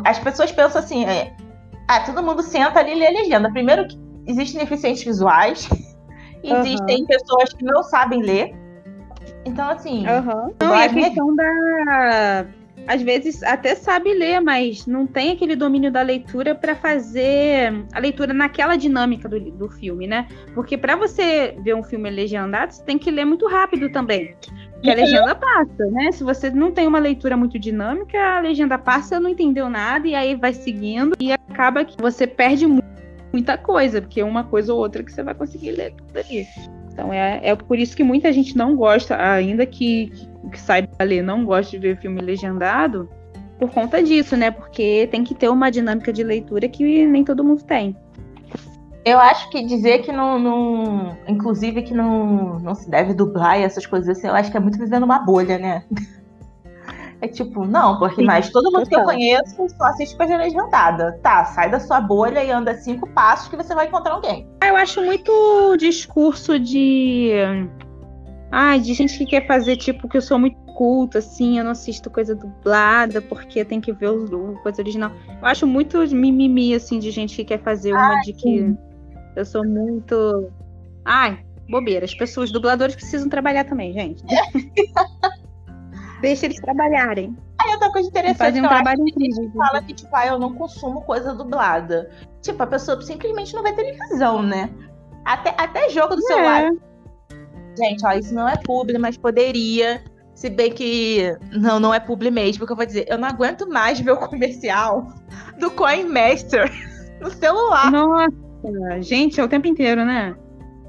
As pessoas pensam assim, é, ah, todo mundo senta ali e lê a legenda. Primeiro que existem deficientes visuais, *laughs* existem uhum. pessoas que não sabem ler. Então, assim. Uhum. Não, e a questão da. Às vezes até sabe ler, mas não tem aquele domínio da leitura para fazer a leitura naquela dinâmica do, do filme, né? Porque para você ver um filme legendado, você tem que ler muito rápido também. Porque a legenda passa, né? Se você não tem uma leitura muito dinâmica, a legenda passa, não entendeu nada, e aí vai seguindo, e acaba que você perde muita coisa, porque uma coisa ou outra que você vai conseguir ler tudo ali. Então é, é por isso que muita gente não gosta, ainda que, que saiba ler, não gosta de ver filme legendado, por conta disso, né? Porque tem que ter uma dinâmica de leitura que nem todo mundo tem. Eu acho que dizer que não, não, Inclusive que não, não se deve dublar e essas coisas assim, eu acho que é muito vivendo uma bolha, né? *laughs* É tipo, não, porque mais todo mundo que eu conheço só assiste coisa legendada. Tá, sai da sua bolha e anda cinco passos que você vai encontrar alguém. Eu acho muito discurso de. Ai, de gente que quer fazer, tipo, que eu sou muito culto, assim, eu não assisto coisa dublada porque tem que ver o, coisa original. Eu acho muito mimimi, assim, de gente que quer fazer uma de que. Sim eu sou muito. Ai, bobeira. As pessoas, dubladores precisam trabalhar também, gente. *laughs* Deixa eles trabalharem. Aí outra coisa interessante Fazem um trabalho incrível. fala que, tipo, ah, eu não consumo coisa dublada. Tipo, a pessoa simplesmente não vê televisão, né? Até, até jogo do é. celular. Gente, ó, isso não é publi, mas poderia. Se bem que não, não é publi mesmo, porque eu vou dizer, eu não aguento mais ver o *laughs* comercial do Coin Master no celular. Nossa. Gente, é o tempo inteiro, né?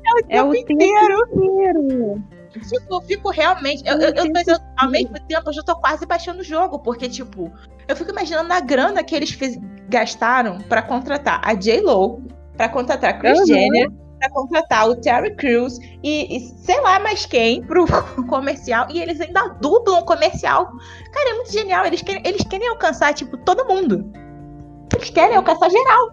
É o tempo, é o tempo inteiro. inteiro. Tipo, eu fico realmente. Eu, eu, eu, mas eu, ao mesmo tempo, eu já tô quase baixando o jogo, porque, tipo, eu fico imaginando a grana que eles fiz, gastaram para contratar a J-Lo, para contratar a Chris uhum. Jenner, para contratar o Terry Crews e, e, sei lá mais quem pro *laughs* comercial. E eles ainda dublam o comercial. Cara, é muito genial. Eles querem, eles querem alcançar, tipo, todo mundo. Eles querem alcançar geral.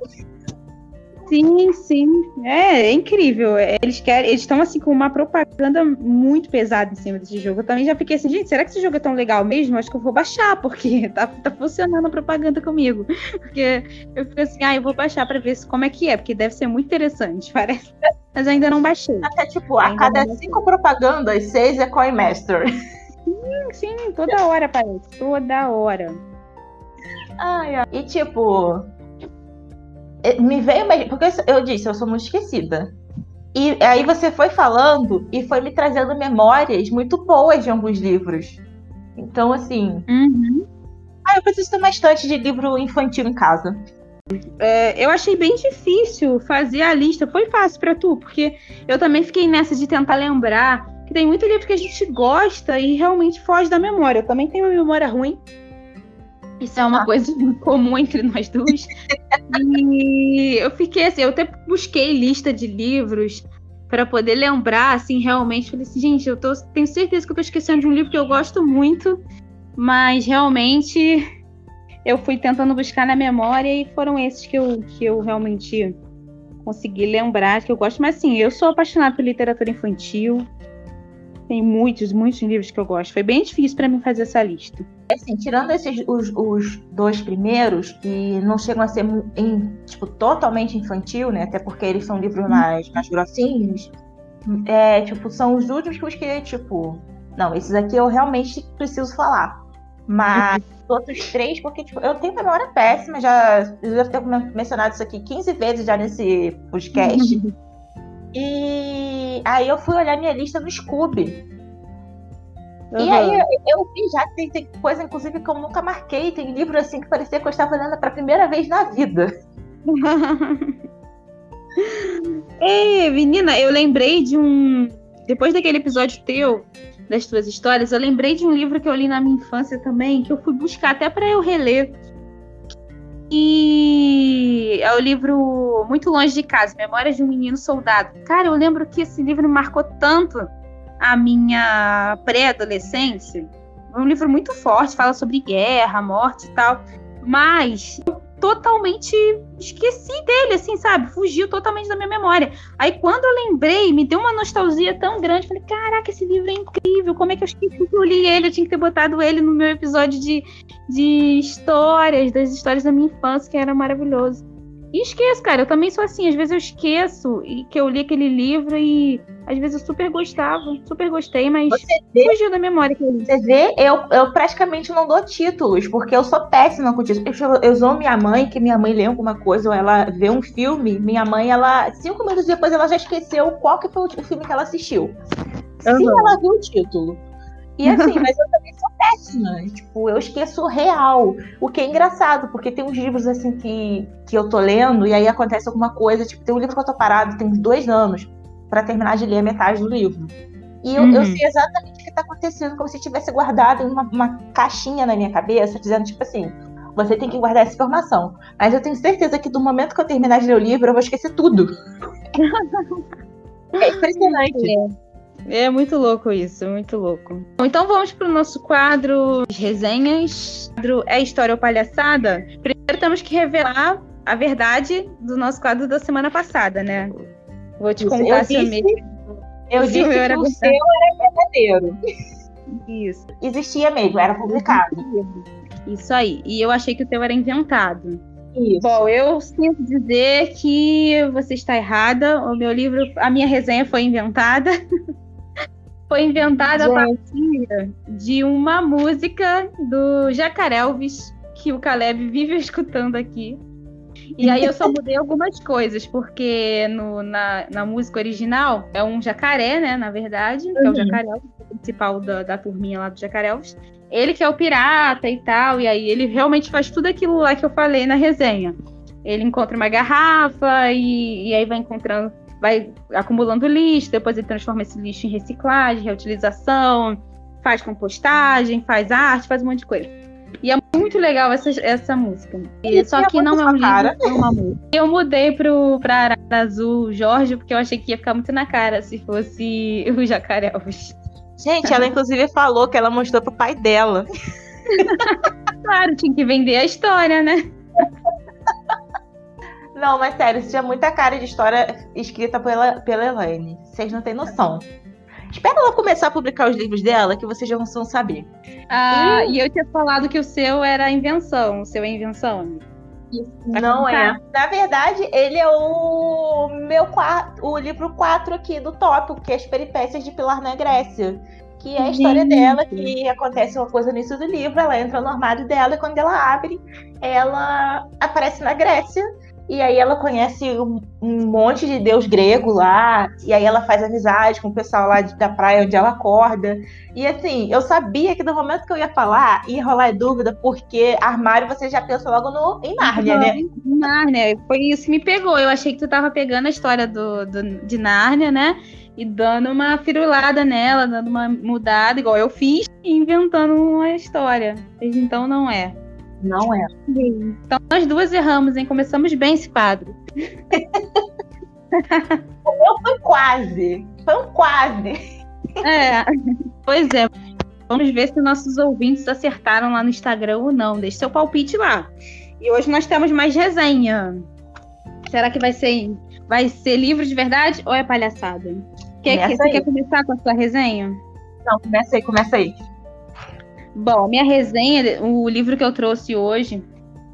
Sim, sim. É, é incrível. Eles querem, eles estão assim com uma propaganda muito pesada em cima desse jogo. Eu também já fiquei assim, gente, será que esse jogo é tão legal mesmo? Acho que eu vou baixar, porque *laughs* tá, tá funcionando a propaganda comigo. Porque eu fico assim, ah, eu vou baixar para ver como é que é, porque deve ser muito interessante, *laughs* parece. Mas ainda não baixei. Até tipo, a cada cinco propagandas, seis é Coin Master. *laughs* Sim, sim, toda hora aparece, toda hora. Ai, ai. E tipo, é, me veio porque eu disse, eu sou muito esquecida. E aí você foi falando e foi me trazendo memórias muito boas de alguns livros. Então, assim. Uhum. Ah, eu preciso ter uma estante de livro infantil em casa. É, eu achei bem difícil fazer a lista. Foi fácil para tu, porque eu também fiquei nessa de tentar lembrar que tem muito livro que a gente gosta e realmente foge da memória. Eu também tenho uma memória ruim. Isso é uma coisa comum entre nós duas. e eu fiquei assim, eu até busquei lista de livros para poder lembrar, assim, realmente. Falei assim, gente, eu tô, tenho certeza que eu tô esquecendo de um livro que eu gosto muito, mas realmente eu fui tentando buscar na memória e foram esses que eu, que eu realmente consegui lembrar que eu gosto. Mas assim, eu sou apaixonada por literatura infantil. Tem muitos, muitos livros que eu gosto. Foi bem difícil para mim fazer essa lista. Assim, tirando esses os, os, dois primeiros, que não chegam a ser em, tipo, totalmente infantil, né? Até porque eles são livros uhum. mais, mais grossinhos. É, tipo, são os últimos que, tipo, não, esses aqui eu realmente preciso falar. Mas os outros três, porque tipo, eu tenho memória péssima, já eu devo ter mencionado isso aqui 15 vezes já nesse podcast. E aí eu fui olhar minha lista no Scooby. Uhum. E aí eu, vi já que tem, tem, coisa, inclusive, que eu nunca marquei. Tem livro assim que parecia que eu estava lendo pela primeira vez na vida. *laughs* Ei, menina, eu lembrei de um. Depois daquele episódio teu, das tuas histórias, eu lembrei de um livro que eu li na minha infância também, que eu fui buscar até para eu reler. E é o livro Muito Longe de Casa, Memórias de um Menino Soldado. Cara, eu lembro que esse livro me marcou tanto a minha pré-adolescência. É um livro muito forte, fala sobre guerra, morte e tal. Mas totalmente esqueci dele, assim, sabe? Fugiu totalmente da minha memória. Aí quando eu lembrei, me deu uma nostalgia tão grande. Falei, caraca, esse livro é incrível. Como é que eu esqueci que eu li ele? Eu tinha que ter botado ele no meu episódio de, de histórias, das histórias da minha infância, que era maravilhoso. E esqueço, cara. Eu também sou assim. Às vezes eu esqueço que eu li aquele livro e às vezes eu super gostava, super gostei, mas vê, fugiu da memória. Você vê, eu, eu praticamente não dou títulos, porque eu sou péssima com títulos. Eu, eu sou minha mãe, que minha mãe lê alguma coisa ou ela vê um filme, minha mãe, ela, cinco minutos depois, ela já esqueceu qual que foi o filme que ela assistiu. Uhum. Se ela viu o título. E assim, mas eu também sou péssima. Tipo, eu esqueço real. O que é engraçado, porque tem uns livros assim que, que eu tô lendo e aí acontece alguma coisa. Tipo, tem um livro que eu tô parado, tem dois anos, para terminar de ler a metade do livro. E eu, uhum. eu sei exatamente o que tá acontecendo, como se tivesse guardado uma, uma caixinha na minha cabeça, dizendo, tipo assim, você tem que guardar essa informação. Mas eu tenho certeza que do momento que eu terminar de ler o livro, eu vou esquecer tudo. *laughs* é impressionante. É. É muito louco isso, muito louco. Então vamos para o nosso quadro de resenhas. Quadro é história ou palhaçada? Primeiro temos que revelar a verdade do nosso quadro da semana passada, né? Vou te contar se eu mesmo. Eu *laughs* disse que era o seu era verdadeiro. Isso. Existia mesmo, era publicado. Isso aí. E eu achei que o teu era inventado. Isso. Bom, eu sinto dizer que você está errada. O meu livro, a minha resenha foi inventada. *laughs* foi inventada Gente. a partir de uma música do Jacarelvis, que o Caleb vive *laughs* escutando aqui. E aí eu só mudei algumas coisas, porque no, na, na música original é um jacaré, né? Na verdade, que é o uhum. jacaré, o principal da, da turminha lá do Jacarelvis. Ele que é o pirata e tal, e aí ele realmente faz tudo aquilo lá que eu falei na resenha. Ele encontra uma garrafa e, e aí vai encontrando vai acumulando lixo, depois ele transforma esse lixo em reciclagem, reutilização, faz compostagem, faz arte, faz um monte de coisa. E é muito legal essa, essa música. E, só que não é um livro, é uma música. *laughs* Eu mudei pro, pra Arara Azul Jorge, porque eu achei que ia ficar muito na cara se fosse *laughs* o Jacaré Alves. Gente, ela inclusive falou que ela mostrou pro pai dela. *laughs* claro, tinha que vender a história, né? Não, mas sério, isso tinha muita cara de história escrita pela, pela Elaine. Vocês não têm noção. Espera ela começar a publicar os livros dela, que vocês já não vão saber. Ah, e... e eu tinha falado que o seu era invenção. O seu é invenção. Tá não é. Na verdade, ele é o meu o livro 4 aqui do tópico, que é as peripécias de Pilar na Grécia. Que é a história Gente. dela, que acontece uma coisa no início do livro, ela entra no armário dela e quando ela abre, ela aparece na Grécia e aí ela conhece um, um, monte de deus grego lá, e aí ela faz amizade com o pessoal lá de, da praia onde ela acorda. E assim, eu sabia que no momento que eu ia falar, ia rolar dúvida, porque armário você já pensa logo no, em Nárnia, né? Em Nárnia, foi isso que me pegou. Eu achei que tu tava pegando a história do, do, de Nárnia, né? E dando uma firulada nela, dando uma mudada, igual eu fiz, e inventando uma história. Então não é. Não é. Então nós duas erramos, hein? Começamos bem esse quadro. o meu foi quase. Foi um quase. É. Pois é. Vamos ver se nossos ouvintes acertaram lá no Instagram ou não. Deixe seu palpite lá. E hoje nós temos mais resenha. Será que vai ser vai ser livro de verdade ou é palhaçada? Quer, que, você quer começar com a sua resenha? Não, começa aí, começa aí. Bom, minha resenha, o livro que eu trouxe hoje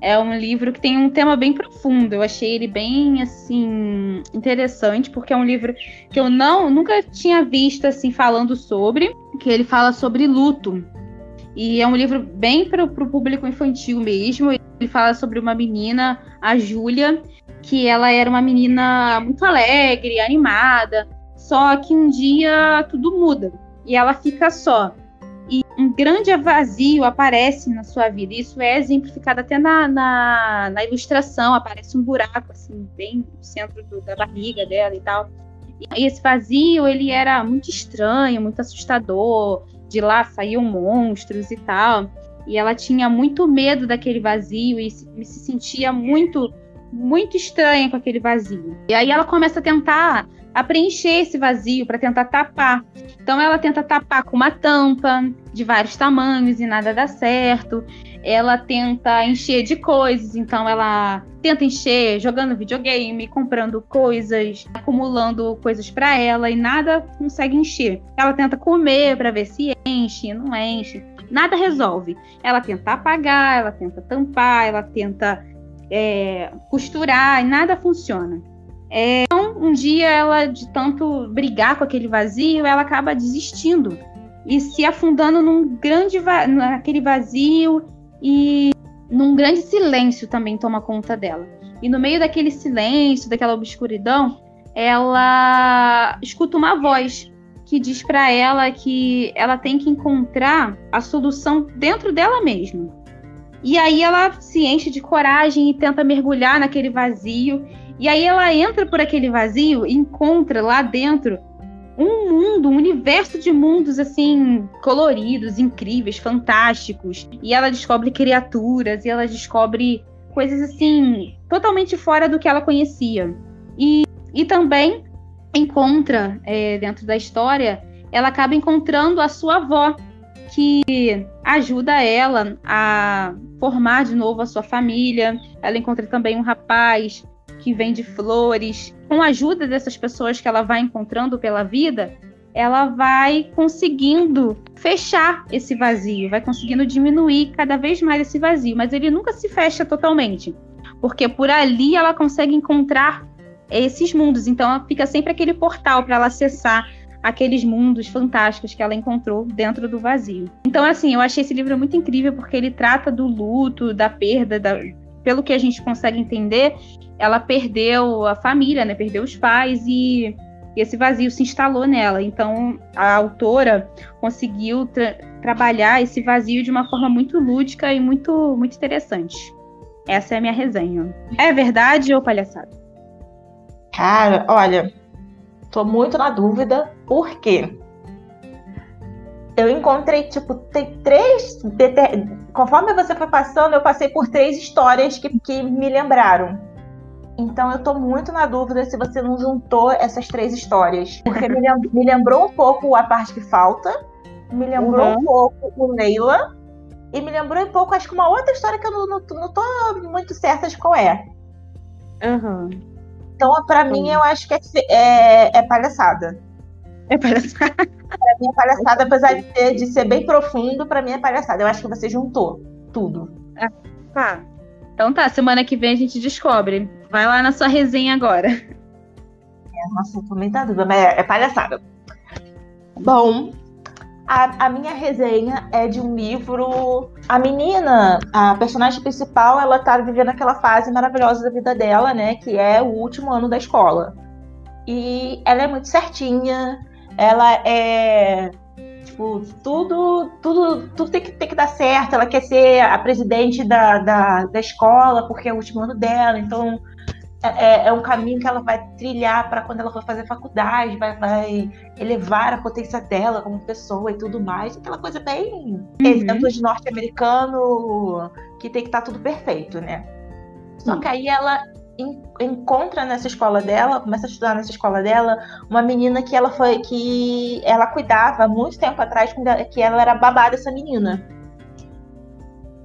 é um livro que tem um tema bem profundo. Eu achei ele bem assim interessante porque é um livro que eu não nunca tinha visto assim falando sobre, que ele fala sobre luto. E é um livro bem para o público infantil mesmo. Ele fala sobre uma menina, a Júlia, que ela era uma menina muito alegre, animada. Só que um dia tudo muda e ela fica só e um grande vazio aparece na sua vida. Isso é exemplificado até na, na, na ilustração, aparece um buraco assim bem no centro do, da barriga dela e tal. E esse vazio ele era muito estranho, muito assustador. De lá saíam monstros e tal. E ela tinha muito medo daquele vazio e se, se sentia muito muito estranha com aquele vazio. E aí ela começa a tentar a preencher esse vazio, para tentar tapar. Então ela tenta tapar com uma tampa de vários tamanhos e nada dá certo. Ela tenta encher de coisas, então ela tenta encher jogando videogame, comprando coisas, acumulando coisas para ela e nada consegue encher. Ela tenta comer para ver se enche, não enche. Nada resolve. Ela tenta apagar, ela tenta tampar, ela tenta é, costurar e nada funciona. É, então, um dia ela, de tanto brigar com aquele vazio, ela acaba desistindo e se afundando num grande va naquele vazio e num grande silêncio também toma conta dela. E no meio daquele silêncio, daquela obscuridão, ela escuta uma voz que diz para ela que ela tem que encontrar a solução dentro dela mesma. E aí ela se enche de coragem e tenta mergulhar naquele vazio e aí ela entra por aquele vazio e encontra lá dentro um mundo, um universo de mundos assim coloridos, incríveis, fantásticos. E ela descobre criaturas e ela descobre coisas assim totalmente fora do que ela conhecia. E, e também encontra é, dentro da história, ela acaba encontrando a sua avó que ajuda ela a formar de novo a sua família. Ela encontra também um rapaz que vende flores. Com a ajuda dessas pessoas que ela vai encontrando pela vida, ela vai conseguindo fechar esse vazio, vai conseguindo diminuir cada vez mais esse vazio, mas ele nunca se fecha totalmente, porque por ali ela consegue encontrar esses mundos, então fica sempre aquele portal para ela acessar aqueles mundos fantásticos que ela encontrou dentro do vazio. Então, assim, eu achei esse livro muito incrível porque ele trata do luto, da perda, da, pelo que a gente consegue entender, ela perdeu a família, né? Perdeu os pais e, esse vazio se instalou nela. Então a autora conseguiu tra trabalhar esse vazio de uma forma muito lúdica e muito, muito interessante. Essa é a minha resenha. É verdade ou palhaçada? Cara, olha, tô muito na dúvida, por quê? Eu encontrei, tipo, tem três. Conforme você foi passando, eu passei por três histórias que, que me lembraram. Então eu tô muito na dúvida se você não juntou essas três histórias. Porque me, me lembrou um pouco a parte que falta, me lembrou uhum. um pouco o Neila, e me lembrou um pouco, acho que uma outra história que eu não, não, não tô muito certa de qual é. Uhum. Então, pra uhum. mim, eu acho que é, é, é palhaçada. É palhaçada. Pra mim é palhaçada, apesar de ser, de ser bem profundo, pra mim é palhaçada. Eu acho que você juntou tudo. Ah, tá. Então tá, semana que vem a gente descobre. Vai lá na sua resenha agora. É, nossa, também tá dúvida, mas é, é palhaçada. Bom, a, a, minha resenha é de um livro. A menina, a personagem principal, ela tá vivendo aquela fase maravilhosa da vida dela, né? Que é o último ano da escola. E ela é muito certinha, ela é Tipo, tudo, tudo, tudo tem que, tem que dar certo. Ela quer ser a presidente da, da, da escola, porque é o último ano dela, então é, é, é um caminho que ela vai trilhar para quando ela for fazer faculdade, vai, vai elevar a potência dela como pessoa e tudo mais. Aquela coisa bem uhum. exemplo de norte-americano que tem que estar tá tudo perfeito, né? Só que aí ela encontra nessa escola dela, começa a estudar nessa escola dela, uma menina que ela foi que ela cuidava muito tempo atrás, que ela era babá dessa menina.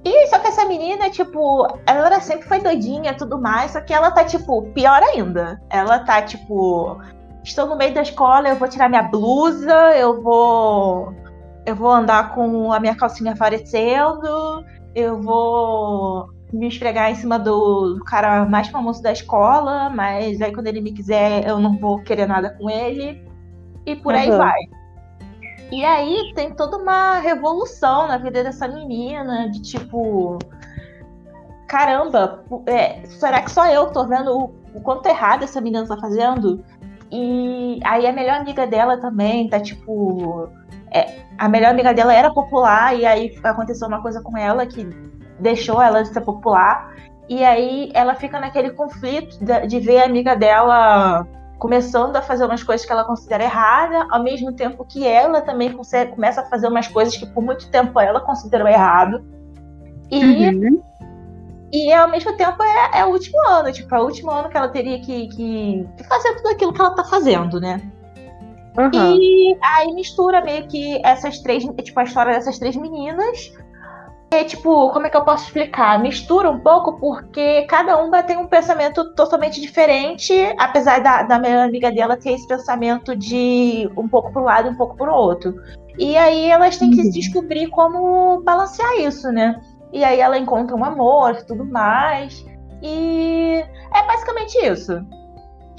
E só que essa menina, tipo, ela era, sempre foi doidinha tudo mais, só que ela tá, tipo, pior ainda. Ela tá, tipo, estou no meio da escola, eu vou tirar minha blusa, eu vou. Eu vou andar com a minha calcinha aparecendo, eu vou me esfregar em cima do, cara mais famoso da escola, mas aí quando ele me quiser eu não vou querer nada com ele. E por uhum. aí vai. E aí tem toda uma revolução na vida dessa menina, de tipo. Caramba, é, será que só eu tô vendo o, o quanto errado essa menina tá fazendo? E aí a melhor amiga dela também tá tipo. É, a melhor amiga dela era popular, e aí aconteceu uma coisa com ela que deixou ela de ser popular. E aí ela fica naquele conflito de, ver a amiga dela começando a fazer umas coisas que ela considera errada, ao mesmo tempo que ela também consegue, começa a fazer umas coisas que por muito tempo ela considerou errado. E, uhum. E ao mesmo tempo é, é o último ano, tipo, é o último ano que ela teria que, que, que fazer tudo aquilo que ela tá fazendo, né? Uhum. E aí mistura meio que essas três, tipo, a história dessas três meninas. É tipo, como é que eu posso explicar? Mistura um pouco porque cada uma tem um pensamento totalmente diferente, apesar da, da melhor amiga dela ter esse pensamento de um pouco pro lado e um pouco pro outro. E aí elas têm que uhum. descobrir como balancear isso, né? E aí ela encontra um amor e tudo mais. E é basicamente isso.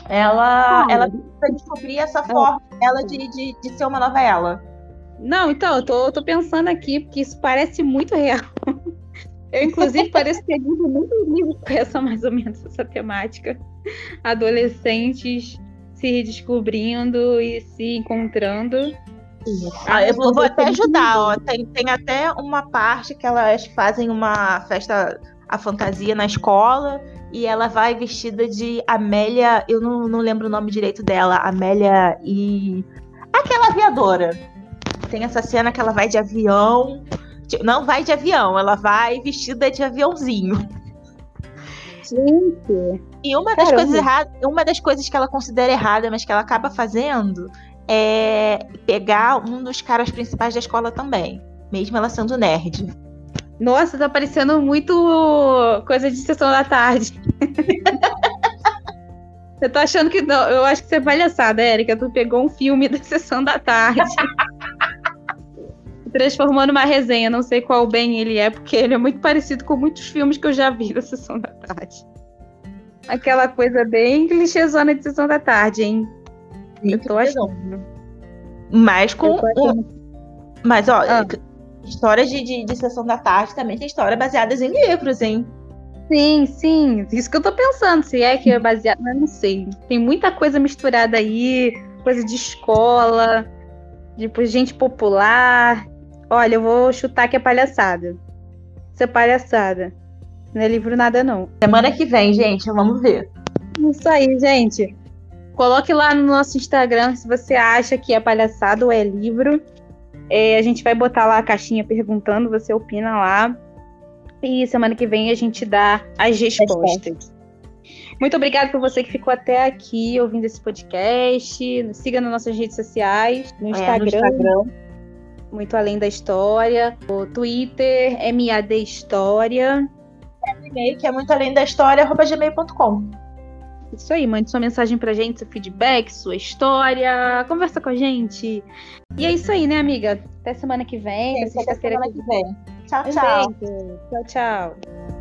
Ela, ah, ela precisa descobrir essa é. forma dela de, de, de ser uma nova ela. Não, então, eu tô, tô pensando aqui, porque isso parece muito real. Eu, inclusive, pareço ter lido muito livro com essa, mais ou menos, essa temática. Adolescentes se redescobrindo e se encontrando. Ah, eu vou, vou até ajudar, ó. Tem, tem até uma parte que elas fazem uma festa, a fantasia na escola, e ela vai vestida de Amélia, eu não, não lembro o nome direito dela, Amélia e. Aquela aviadora. Tem essa cena que ela vai de avião. Não vai de avião, ela vai vestida de aviãozinho. Gente. E uma das coisas erradas, uma das coisas que ela considera errada, mas que ela acaba fazendo, é pegar um dos caras principais da escola também, mesmo ela sendo nerd. Nossa, tá parecendo muito coisa de sessão da tarde. *laughs* eu tô achando que. Não, eu acho que você é palhaçada, Érica. Tu pegou um filme da sessão da tarde. *laughs* transformando uma resenha. Não sei qual bem ele é, porque ele é muito parecido com muitos filmes que eu já vi *laughs* da sessão da tarde. Aquela coisa bem clichêzona de sessão da tarde, hein? Eu tô achando. Mas com. Um... Mas, ó, ah histórias de, de, de, sessão da tarde também tem histórias baseadas em livros, hein? Sim, sim. Isso que eu tô pensando, se é que é baseado, mas não sei. Tem muita coisa misturada aí, coisa de escola, tipo, gente popular. Olha, eu vou chutar que é palhaçada. Isso é palhaçada. Não é livro nada, não. Semana que vem, gente, vamos ver. Isso aí, gente. Coloque lá no nosso Instagram se você acha que é palhaçada ou é livro. É, a gente vai botar lá a caixinha perguntando, você opina lá. E semana que vem a gente dá as respostas. Muito obrigada por você que ficou até aqui ouvindo esse podcast. Nos siga nas nossas redes sociais, no Instagram. É, no Instagram. Muito Além da História. O Twitter, MAD História. É o e-mail que é muito além da história, arroba gmail.com. Isso aí, mande sua mensagem pra gente, seu feedback, sua história, conversa com a gente. E é isso aí, né, amiga? Até semana que vem, até sexta-feira que vem. Tchau, tchau. Tchau, tchau.